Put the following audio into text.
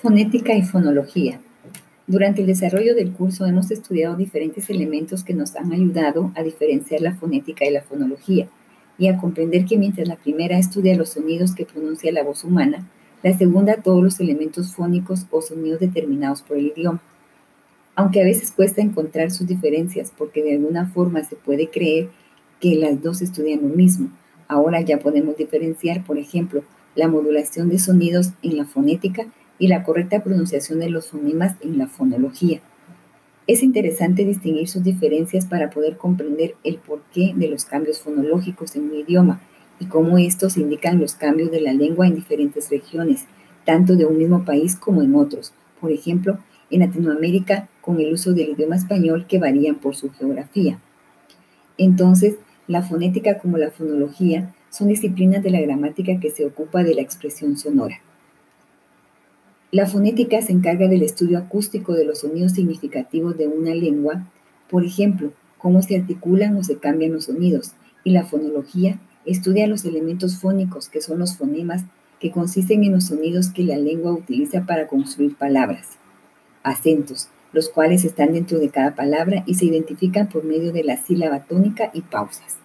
Fonética y fonología. Durante el desarrollo del curso hemos estudiado diferentes elementos que nos han ayudado a diferenciar la fonética y la fonología y a comprender que mientras la primera estudia los sonidos que pronuncia la voz humana, la segunda todos los elementos fónicos o sonidos determinados por el idioma. Aunque a veces cuesta encontrar sus diferencias porque de alguna forma se puede creer que las dos estudian lo mismo, ahora ya podemos diferenciar, por ejemplo, la modulación de sonidos en la fonética y la correcta pronunciación de los fonemas en la fonología. Es interesante distinguir sus diferencias para poder comprender el porqué de los cambios fonológicos en un idioma y cómo estos indican los cambios de la lengua en diferentes regiones, tanto de un mismo país como en otros. Por ejemplo, en Latinoamérica con el uso del idioma español que varían por su geografía. Entonces, la fonética como la fonología son disciplinas de la gramática que se ocupa de la expresión sonora. La fonética se encarga del estudio acústico de los sonidos significativos de una lengua, por ejemplo, cómo se articulan o se cambian los sonidos, y la fonología estudia los elementos fónicos, que son los fonemas, que consisten en los sonidos que la lengua utiliza para construir palabras acentos, los cuales están dentro de cada palabra y se identifican por medio de la sílaba tónica y pausas.